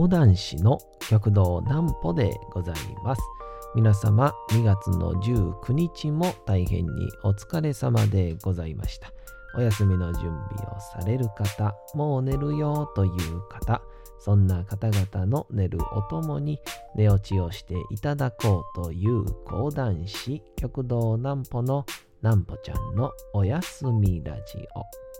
講談師の極道南歩でございます。皆様2月の19日も大変にお疲れ様でございました。お休みの準備をされる方、もう寝るよという方、そんな方々の寝るおともに寝落ちをしていただこうという講談師極道南歩の南歩ちゃんのおやすみラジオ。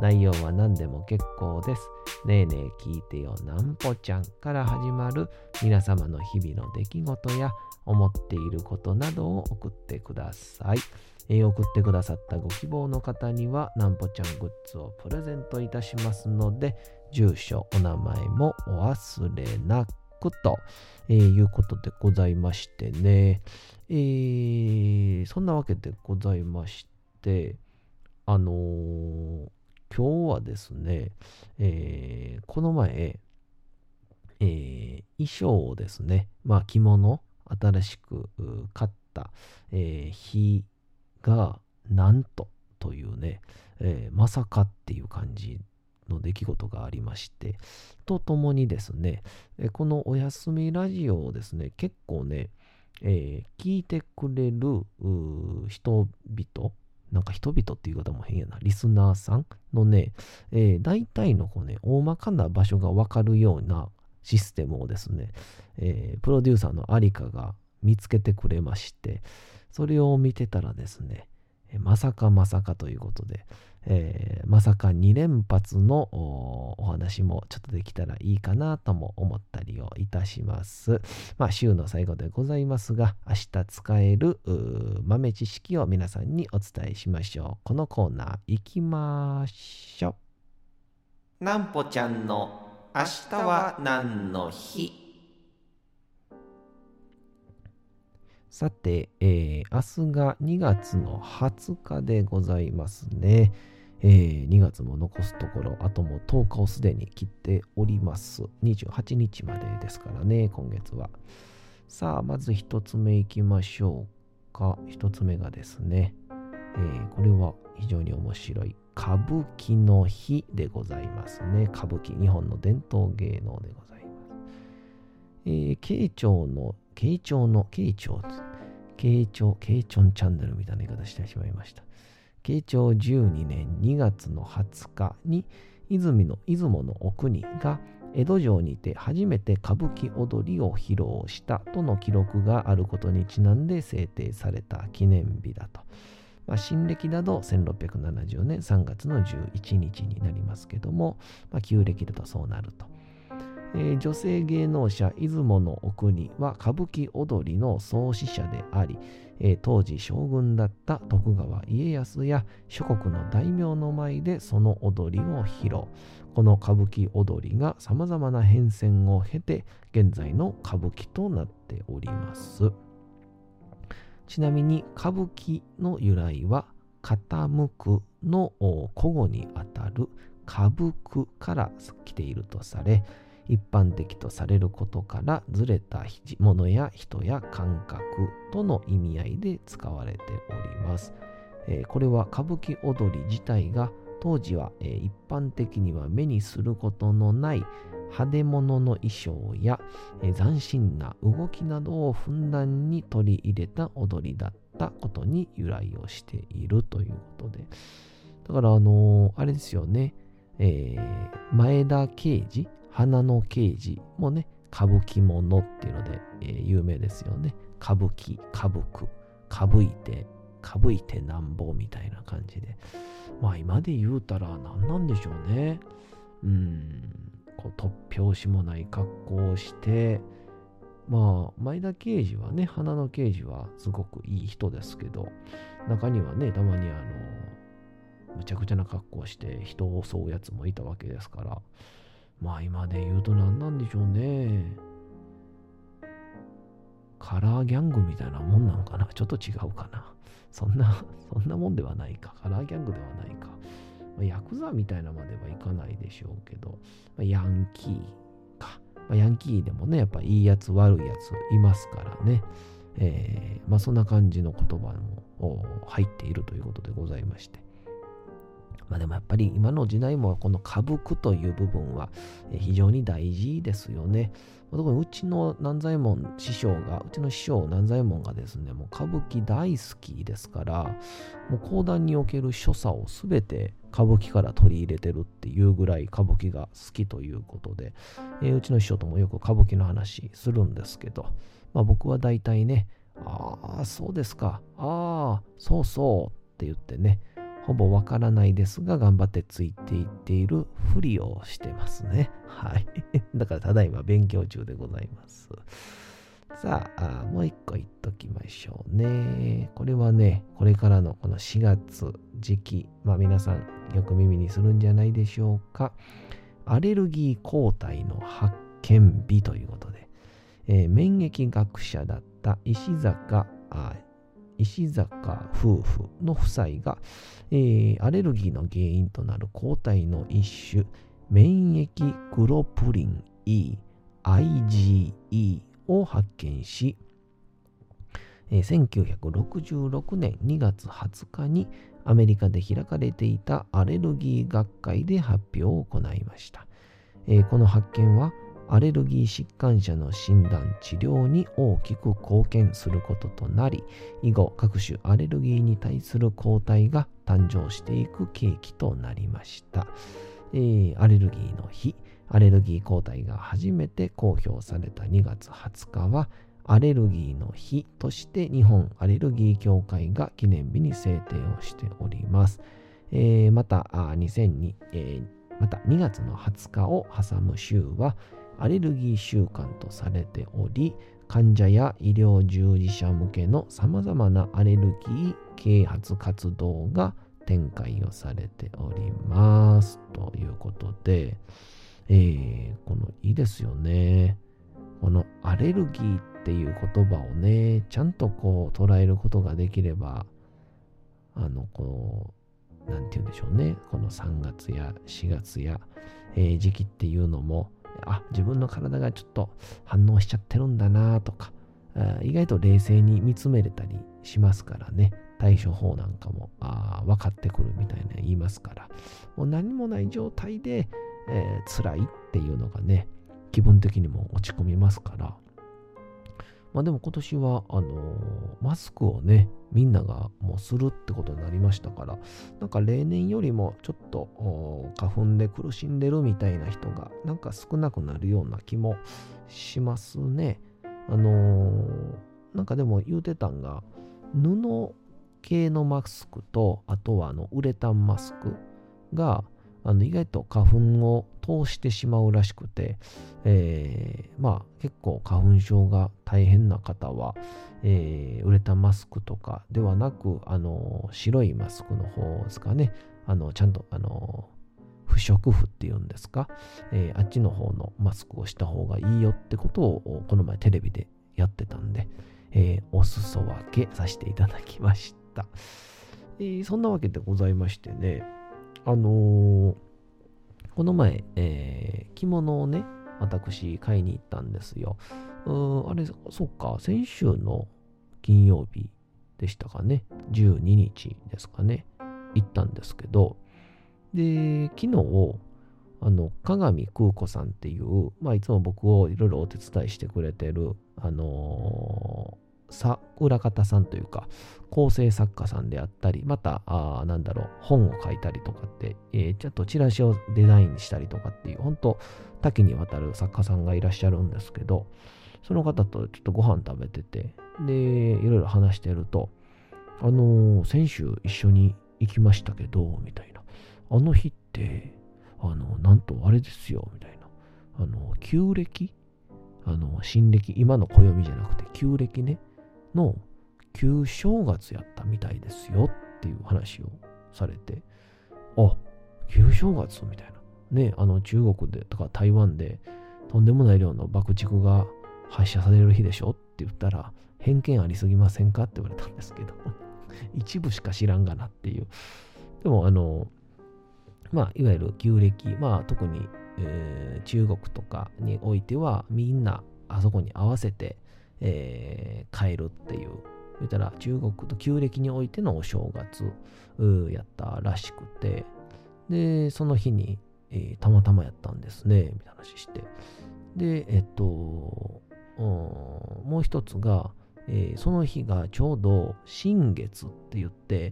内容は何でも結構です。ねえねえ聞いてよなんぽちゃんから始まる皆様の日々の出来事や思っていることなどを送ってください。えー、送ってくださったご希望の方にはなんぽちゃんグッズをプレゼントいたしますので、住所、お名前もお忘れなくと、えー、いうことでございましてね。えー、そんなわけでございまして、あのー、今日はですね、えー、この前、えー、衣装をですね、まあ着物、新しく買った、えー、日が、なんとというね、え、まさかっていう感じの出来事がありまして、とともにですね、このおやすみラジオをですね、結構ね、え、聞いてくれる人々、なんか人々っていう方も変やな、リスナーさんのね、えー、大体のこうね、大まかな場所がわかるようなシステムをですね、えー、プロデューサーのありかが見つけてくれまして、それを見てたらですね、まさかまさかということで、えー、まさか2連発のお話もちょっとできたらいいかなとも思ったりをいたします。まあ、週の最後でございますが、明日使える豆知識を皆さんにお伝えしましょう。このコーナー行きましょう。なんぽちゃんの明日は何の日？さて、えー、明日が2月の20日でございますね。えー、2月も残すところ、あともう10日をすでに切っております。28日までですからね、今月は。さあ、まず1つ目いきましょうか。1つ目がですね、えー、これは非常に面白い。歌舞伎の日でございますね。歌舞伎、日本の伝統芸能でございます。えー、慶長の慶長の、慶長、慶長、慶長チャンネルみたいな言い方してしまいました。慶長12年2月の20日に、泉の出雲の奥にが江戸城にて初めて歌舞伎踊りを披露したとの記録があることにちなんで制定された記念日だと。まあ、新暦だと1670年3月の11日になりますけども、まあ、旧暦だとそうなると。えー、女性芸能者出雲の奥には歌舞伎踊りの創始者であり、え、当時将軍だった徳川家康や諸国の大名の前でその踊りを披露。この歌舞伎踊りが様々な変遷を経て現在の歌舞伎となっております。ちなみに歌舞伎の由来は傾くの古語にあたる歌舞くから来ているとされ、一般的とされることからずれたものや人や感覚との意味合いで使われております。えー、これは歌舞伎踊り自体が当時は、えー、一般的には目にすることのない派手物の衣装や、えー、斬新な動きなどをふんだんに取り入れた踊りだったことに由来をしているということで。だからあのー、あれですよね、えー、前田慶次花の刑事もね、歌舞伎ものっていうので、えー、有名ですよね。歌舞伎、歌舞伎、歌舞いて、歌舞いてなんぼみたいな感じで。まあ今で言うたら何なんでしょうね。うん、こう突拍子もない格好をして、まあ、前田刑事はね、花の刑事はすごくいい人ですけど、中にはね、たまにあの、むちゃくちゃな格好をして人を襲うやつもいたわけですから、まあ今で言うと何なんでしょうね。カラーギャングみたいなもんなのかなちょっと違うかなそんな、そんなもんではないか。カラーギャングではないか。まあ、ヤクザみたいなまではいかないでしょうけど、まあ、ヤンキーか。まあ、ヤンキーでもね、やっぱいいやつ悪いやついますからね。えー、まあそんな感じの言葉も入っているということでございまして。まあでもやっぱり今の時代もこの歌舞伎という部分は非常に大事ですよね。特にうちの南左衛門師匠が、うちの師匠南左衛門がですね、もう歌舞伎大好きですから、もう講談における所作をすべて歌舞伎から取り入れてるっていうぐらい歌舞伎が好きということで、えー、うちの師匠ともよく歌舞伎の話するんですけど、まあ僕は大体ね、ああ、そうですか、ああ、そうそうって言ってね、ほぼわからないですが、頑張ってついていっているふりをしてますね。はい。だから、ただいま勉強中でございます。さあ、あもう一個言っときましょうね。これはね、これからのこの4月時期、まあ皆さんよく耳にするんじゃないでしょうか。アレルギー抗体の発見日ということで、えー、免疫学者だった石坂石坂夫婦の夫妻が、えー、アレルギーの原因となる抗体の一種、免疫グロプリン E、IgE を発見し、えー、1966年2月20日にアメリカで開かれていたアレルギー学会で発表を行いました。えー、この発見はアレルギー疾患者の診断、治療に大きく貢献することとなり、以後各種アレルギーに対する抗体が誕生していく契機となりました。えー、アレルギーの日、アレルギー抗体が初めて公表された2月20日は、アレルギーの日として日本アレルギー協会が記念日に制定をしております。えー、また2002、えー、また2月の20日を挟む週は、アレルギー週間とされており、患者や医療従事者向けの様々なアレルギー啓発活動が展開をされております。ということで、えー、このいいですよね。このアレルギーっていう言葉をね、ちゃんとこう捉えることができれば、あの、こう、なんて言うんでしょうね。この3月や4月や、えー、時期っていうのも、あ、自分の体がちょっと反応しちゃってるんだなとか、意外と冷静に見つめれたりしますからね。対処法なんかもあ分かってくるみたいな言いますから、もう何もない状態で、えー、辛いっていうのがね、気分的にも落ち込みますから、まあでも今年は、あのー、マスクをね、みんながもうするってことになりましたから、なんか例年よりもちょっと花粉で苦しんでるみたいな人がなんか少なくなるような気もしますね。あのー、なんかでも言うてたんが、布系のマスクと、あとはあのウレタンマスクが、あの意外と花粉を通してしまうらしくて、えー、まあ結構花粉症が大変な方は、えー、ウレタンマスクとかではなく、あの白いマスクの方ですかね、あのちゃんとあの不織布っていうんですか、えー、あっちの方のマスクをした方がいいよってことをこの前テレビでやってたんで、えー、お裾分けさせていただきました。えー、そんなわけでございましてね、あのー、この前、えー、着物をね、私買いに行ったんですよ。うあれ、そっか、先週の金曜日でしたかね。12日ですかね。行ったんですけど、で、昨日、あの、鏡空子さんっていう、まあ、いつも僕をいろいろお手伝いしてくれてる、あのささ裏方さんというか構成作家さんであったりまたあなんだろう本を書いたりとかって、えー、ちょっとチラシをデザインしたりとかっていう本当多岐にわたる作家さんがいらっしゃるんですけどその方とちょっとご飯食べててでいろいろ話してるとあのー、先週一緒に行きましたけどみたいな。あの日ってあのなんとあれですよみたいな。あの旧暦？あの新暦？今の暦じゃなくて旧暦ね。の旧正月やったみたいですよっていう話をされて、あ、旧正月みたいな。ね、あの中国でとか台湾でとんでもない量の爆竹が発射される日でしょって言ったら、偏見ありすぎませんかって言われたんですけど、一部しか知らんがなっていう。でも、あの、まあ、いわゆる旧暦、まあ、特に、えー、中国とかにおいては、みんなあそこに合わせて、えー、帰るっていう、言ったら中国と旧暦においてのお正月やったらしくて、で、その日に、えー、たまたまやったんですね、みたいな話して。で、えっと、もう一つが、えー、その日がちょうど新月って言って、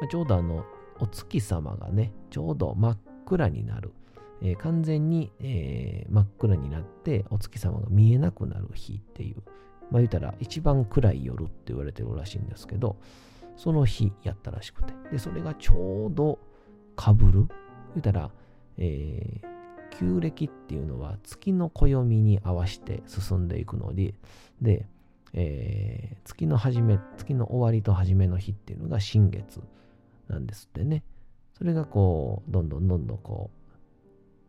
まあ、ちょうどあの、お月様がね、ちょうど真っ暗になる。えー、完全に、えー、真っ暗になってお月様が見えなくなる日っていう、まあ言うたら一番暗い夜って言われてるらしいんですけど、その日やったらしくて。で、それがちょうどかぶる。言うたら、えー、旧暦っていうのは月の暦に合わせて進んでいくので、で、えー、月の始め、月の終わりと始めの日っていうのが新月なんですってね。それがこう、どんどんどんどんこう、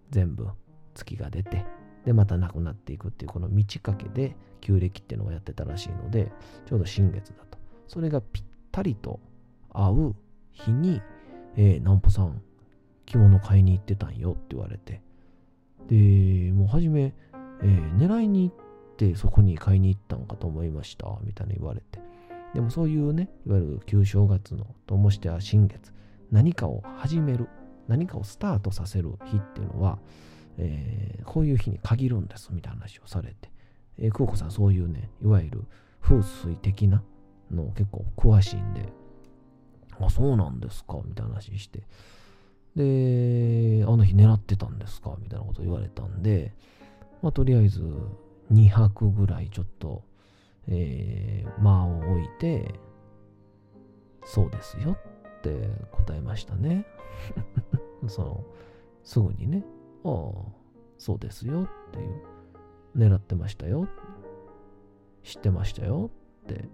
全部月が出て、で、またなくなっていくっていう、この満ち欠けで旧暦っていうのをやってたらしいので、ちょうど新月だと。それがぴったりと合う日に、えー、南ポさん、着物買いに行ってたんよって言われて。で、もう初め、えー、狙いに行ってそこに買いに行ったんかと思いました、みたいに言われて。でもそういうね、いわゆる旧正月の、ともしては新月、何かを始める、何かをスタートさせる日っていうのは、えー、こういう日に限るんです、みたいな話をされて。えー、久保子さんそういうね、いわゆる風水的なの結構詳しいんで、あ、そうなんですか？みたいな話して。で、あの日狙ってたんですか？みたいなこと言われたんで、まあ、とりあえず2泊ぐらいちょっと、えー、間を置いて、そうですよって答えましたね。その、すぐにね、ああ、そうですよっていう、狙ってましたよ、知ってましたよって、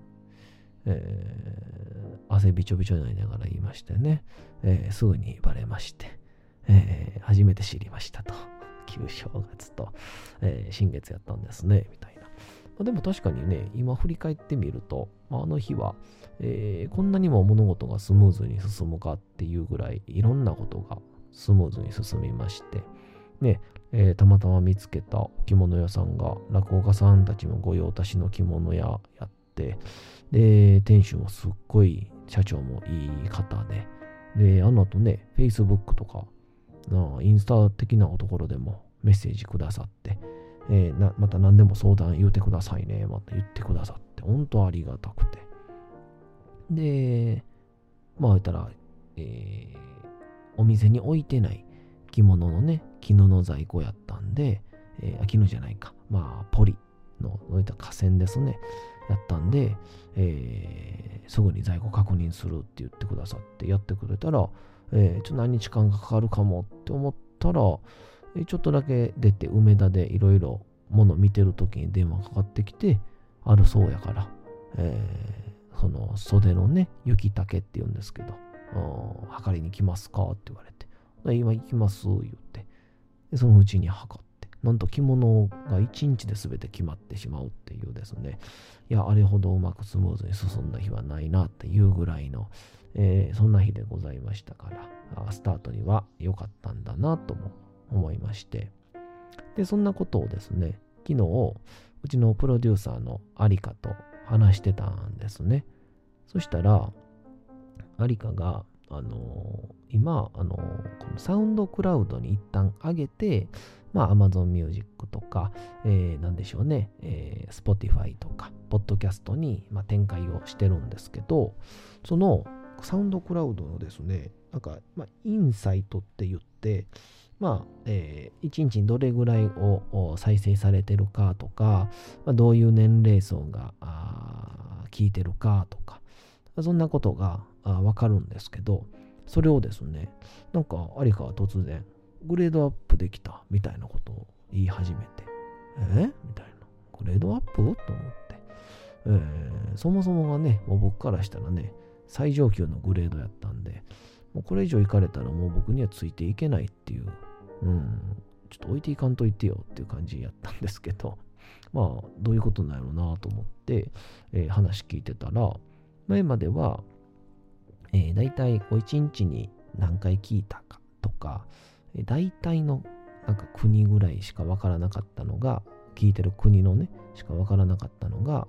えー、汗びちょびちょになりながら言いましてね、えー、すぐにバレまして、えー、初めて知りましたと。旧正月と、え、新月やったんですね、みたいな。まあ、でも確かにね、今振り返ってみると、まあ、あの日は、え、こんなにも物事がスムーズに進むかっていうぐらい、いろんなことがスムーズに進みまして、ね、えー、たまたま見つけた着物屋さんが落語家さんたちの御用達の着物屋やって、で、店主もすっごい、社長もいい方で、で、あの後ね、Facebook とか、インスタ的なところでもメッセージくださって、えー、また何でも相談言うてくださいね、また言ってくださって、本当ありがたくて。で、まあ言ったら、えー、お店に置いてない着物のね、絹の在庫やったんで、えー、絹じゃないか、まあ、ポリの、そういった河川ですね、やったんで、えー、すぐに在庫確認するって言ってくださってやってくれたら、えー、ちょっと何日間かかるかもって思ったら、えちょっとだけ出て梅田でいろいろもの見てる時に電話かかってきて、あるそうやから、えー、その袖のね、雪竹って言うんですけど、測りに来ますかって言われて、今行きます言ってで、そのうちに測って、なんと着物が1日で全て決まってしまうっていうですね、いや、あれほどうまくスムーズに進んだ日はないなっていうぐらいの、えー、そんな日でございましたからスタートには良かったんだなとも思いまして。でそんなことをですね昨日うちのプロデューサーのアリカと話してたんですね。そしたらアリカがあの、今、あの、このサウンドクラウドに一旦上げて、まあ、Amazon Music とか、えー、なんでしょうね、えー、Spotify とか、ポッドキャストに、まあ、展開をしてるんですけど、その、サウンドクラウドのですね、なんか、まあ、インサイトって言って、まあ、えー、1日にどれぐらいを再生されてるかとか、まあ、どういう年齢層が聞いてるかとか、そんなことがわかるんですけど、それをですね、なんか、有川は突然、グレードアップできたみたいなことを言い始めて、え？みたいな。グレードアップ？と思って、えー、そもそもがね、もう僕からしたらね、最上級のグレードやったんで、もうこれ以上行かれたらもう僕にはついていけないっていう、うん、ちょっと置いていかんといてよっていう感じやったんですけど、まあ、どういうことなんやろうなと思って、えー、話聞いてたら、前までは、えー、大体こう1日に何回聞いたかとか、えー、大体のなんか国ぐらいしかわからなかったのが、聞いてる国のね、しかわからなかったのが、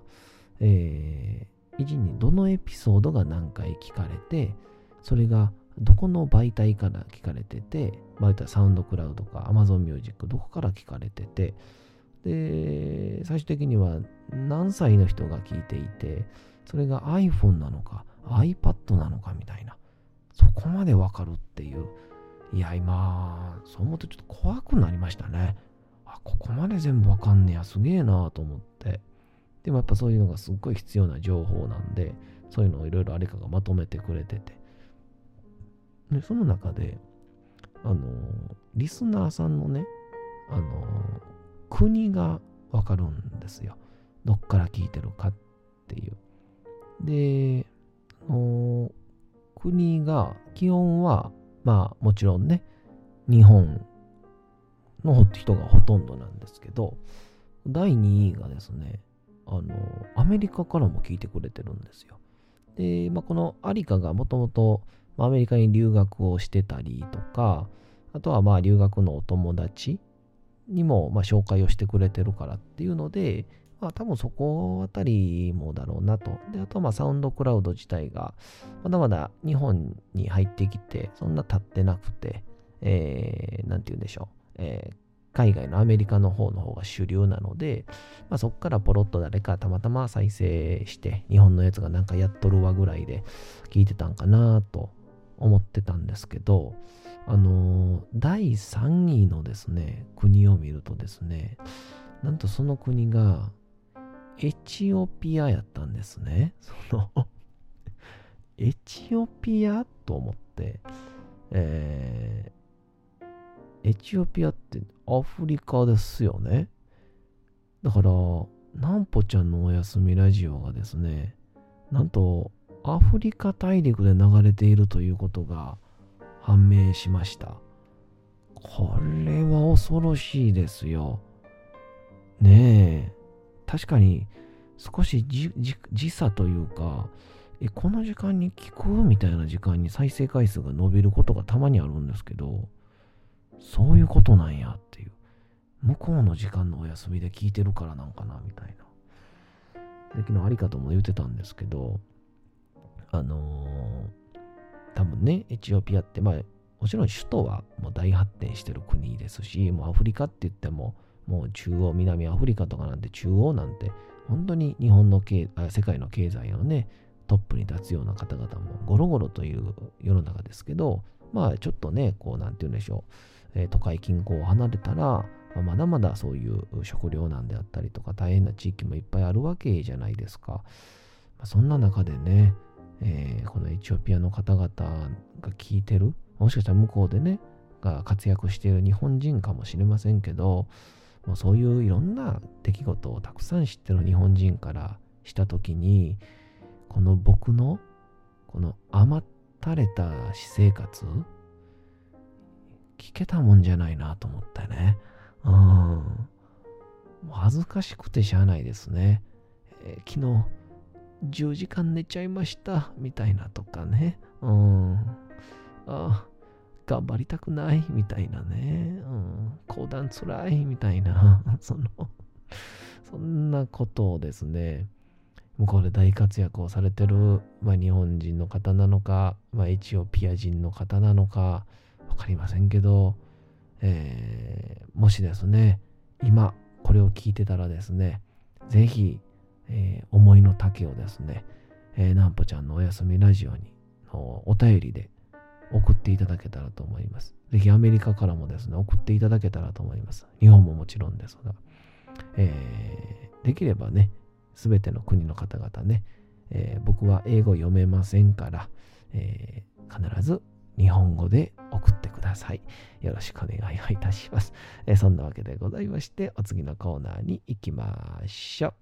えー、1日にどのエピソードが何回聞かれて、それがどこの媒体から聞かれてて、まあ、言ったサウンドクラウドとか Amazon Music どこから聞かれてて、で、最終的には何歳の人が聞いていて、それが iPhone なのか iPad なのかみたいな、そこまでわかるっていう。いや、今、そう思うとちょっと怖くなりましたね。あ、ここまで全部わかんねや、すげえなと思って。でもやっぱそういうのがすっごい必要な情報なんで、そういうのをいろいろあれかがまとめてくれてて。で、その中で、あの、リスナーさんのね、あの、国がわかるんですよ。どっから聞いてるかっていう。で、国が、基本は、まあもちろんね、日本の人がほとんどなんですけど、第2位がですね、あの、アメリカからも聞いてくれてるんですよ。で、まあ、このアリカがもともとアメリカに留学をしてたりとか、あとはまあ留学のお友達にもま紹介をしてくれてるからっていうので、まあ多分そこあたりもだろうなと。で、あとまあサウンドクラウド自体がまだまだ日本に入ってきてそんな経ってなくて、えー、なんて言うんでしょう。えー海外のアメリカの方の方が主流なので、まあ、そこからポロッと誰かたまたま再生して、日本のやつがなんかやっとるわぐらいで聞いてたんかなと思ってたんですけど、あのー、第3位のですね、国を見るとですね、なんとその国がエチオピアやったんですね。その エチオピアと思って、えー、エチオピアってアフリカですよね。だから、なんぽちゃんのおやすみラジオがですね、なんとアフリカ大陸で流れているということが判明しました。これは恐ろしいですよ。ねえ。確かに少し時差というか、え、この時間に聞くみたいな時間に再生回数が伸びることがたまにあるんですけど、そういうことなんやっていう。向こうの時間のお休みで聞いてるからなんかなみたいな。で昨日ありかとも言ってたんですけど、あのー、多分ね、エチオピアって、まあ、もちろん首都はもう大発展してる国ですし、もうアフリカって言っても、もう中央、南アフリカとかなんて中央なんて、本当に日本の経世界の経済のね、トップに立つような方々もゴロゴロという世の中ですけど、まあちょっとね、こうなんて言うんでしょう、えー、都会近郊を離れたら、ま、だまだそういう食糧難であったりとか大変な地域もいっぱいあるわけじゃないですか。ま、そんな中でね、えー、このエチオピアの方々が聞いてる、もしかしたら向こうでね、が活躍している日本人かもしれませんけど、もうそういういろんな出来事をたくさん知ってる日本人からしたときに、この僕のこの余ったれた私生活、聞けたもんじゃないなと思ってね。うん。もう恥ずかしくてしゃあないですね。えー、昨日、10時間寝ちゃいました、みたいなとかね。うん。あ頑張りたくないみたいなね。うん。講談つらいみたいな、そのそんなことをですね、向こうで大活躍をされてる、まあ、日本人の方なのか、まあ、エチオピア人の方なのか、わかりませんけど、えー、もしですね、今これを聞いてたらですね、ぜひ、えー、思いの丈をですね、えー、なんぽちゃんのおやすみラジオにのお便りで送っていただけたらと思います。ぜひアメリカからもですね、送っていただけたらと思います。日本ももちろんですが、えー、できればね、すべての国の方々ね、えー、僕は英語読めませんから、えー、必ず日本語で送ってください。よろしくお願いをいたします。えー、そんなわけでございまして、お次のコーナーに行きましょう。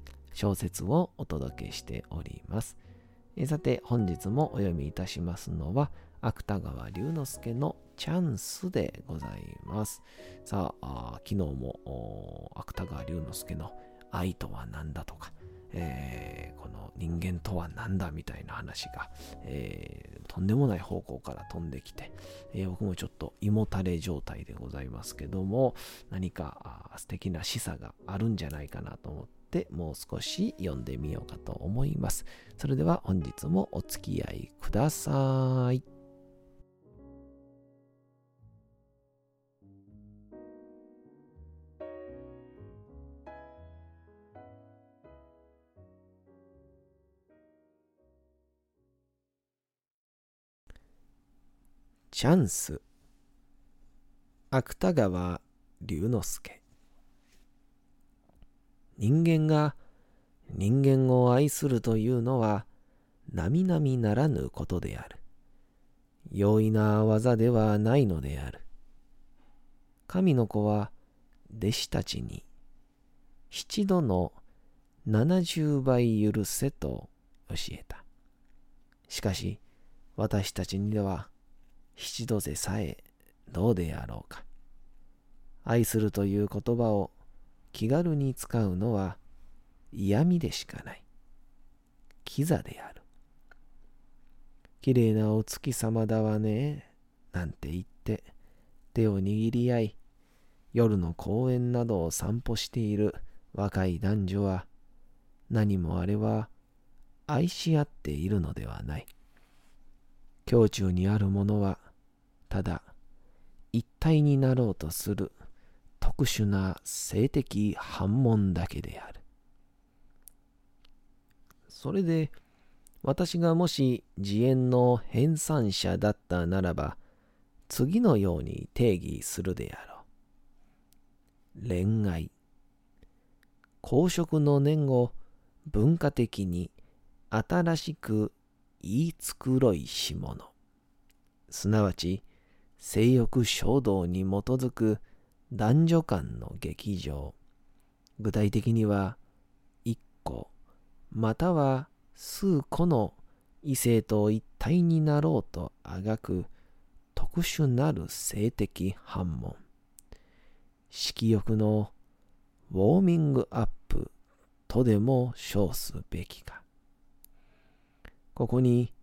小説をお届けしております。えさて、本日もお読みいたしますのは、芥川龍之介のチャンスでございます。さあ、昨日も芥川龍之介の愛とは何だとか、えー、この人間とは何だみたいな話が、えー、とんでもない方向から飛んできて、えー、僕もちょっと胃もたれ状態でございますけども、何か素敵な示唆があるんじゃないかなと思って、もう少し読んでみようかと思います。それでは本日もお付き合いください。チャンス芥川龍之介人間が人間を愛するというのは並々ならぬことである。容易な技ではないのである。神の子は弟子たちに七度の七十倍許せと教えた。しかし私たちには七度でさえどうであろうか。愛するという言葉を気軽に使うのは嫌味でしかない。キザである。綺麗なお月様だわね、なんて言って手を握り合い、夜の公園などを散歩している若い男女は、何もあれは愛し合っているのではない。胸中にあるものは、ただ一体になろうとする特殊な性的反問だけである。それで私がもし自演の編纂者だったならば次のように定義するであろう。恋愛。公職の念を文化的に新しく言い繕いし者。すなわち性欲衝動に基づく男女間の劇場。具体的には、一個、または数個の異性と一体になろうとあがく特殊なる性的反問。色欲のウォーミングアップとでも称すべきか。ここに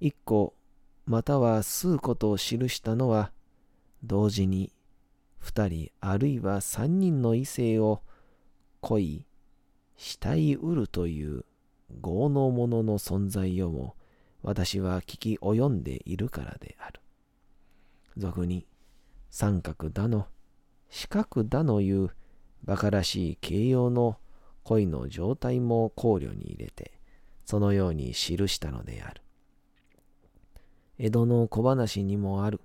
一個または数個と記したのは、同時に二人あるいは三人の異性を恋、したいうるという業の者の存在をも私は聞き及んでいるからである。俗に三角だの、四角だのいう馬鹿らしい形容の恋の状態も考慮に入れて、そのように記したのである。江戸の小話にもある。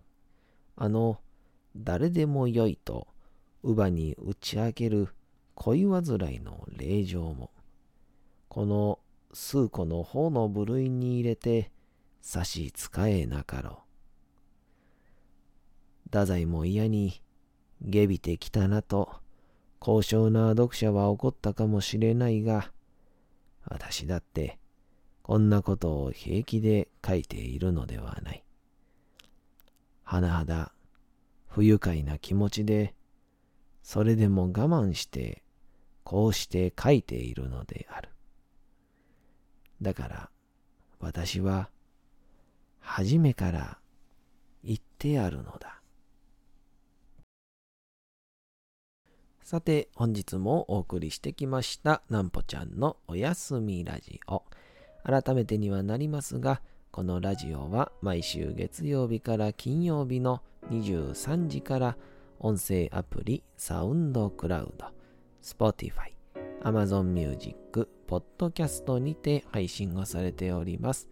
あの、誰でもよいと、乳母に打ち明ける恋煩いの令状も、この数個の方の部類に入れて差し支えなかろう。太宰も嫌に、下びてきたなと、高尚な読者は怒ったかもしれないが、私だって、こんなことを平気で書いているのではない。甚だ不愉快な気持ちで、それでも我慢して、こうして書いているのである。だから、私は、初めから言ってあるのだ。さて、本日もお送りしてきました、なんぽちゃんのおやすみラジオ。改めてにはなりますが、このラジオは毎週月曜日から金曜日の23時から音声アプリサウンドクラウド、Spotify、Amazon Music、Podcast にて配信をされております。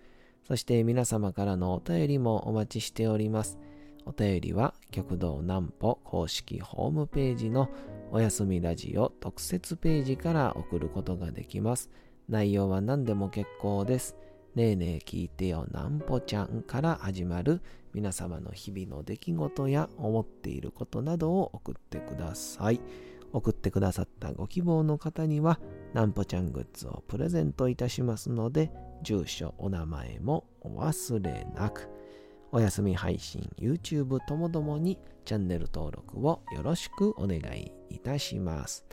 そして皆様からのお便りもお待ちしております。お便りは極道南歩公式ホームページのおやすみラジオ特設ページから送ることができます。内容は何でも結構です。ねえねえ聞いてよなんぽちゃんから始まる皆様の日々の出来事や思っていることなどを送ってください。送ってくださったご希望の方にはなんぽちゃんグッズをプレゼントいたしますので住所、お名前もお忘れなく。お休み配信、YouTube ともどもにチャンネル登録をよろしくお願いいたします。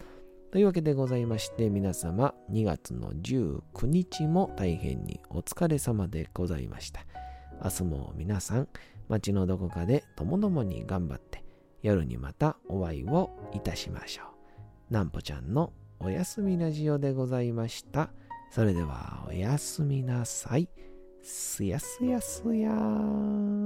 というわけでございまして皆様2月の19日も大変にお疲れ様でございました。明日も皆さん街のどこかでともどもに頑張って夜にまたお会いをいたしましょう。なんぽちゃんのおやすみラジオでございました。それではおやすみなさい。すやすやすやーん。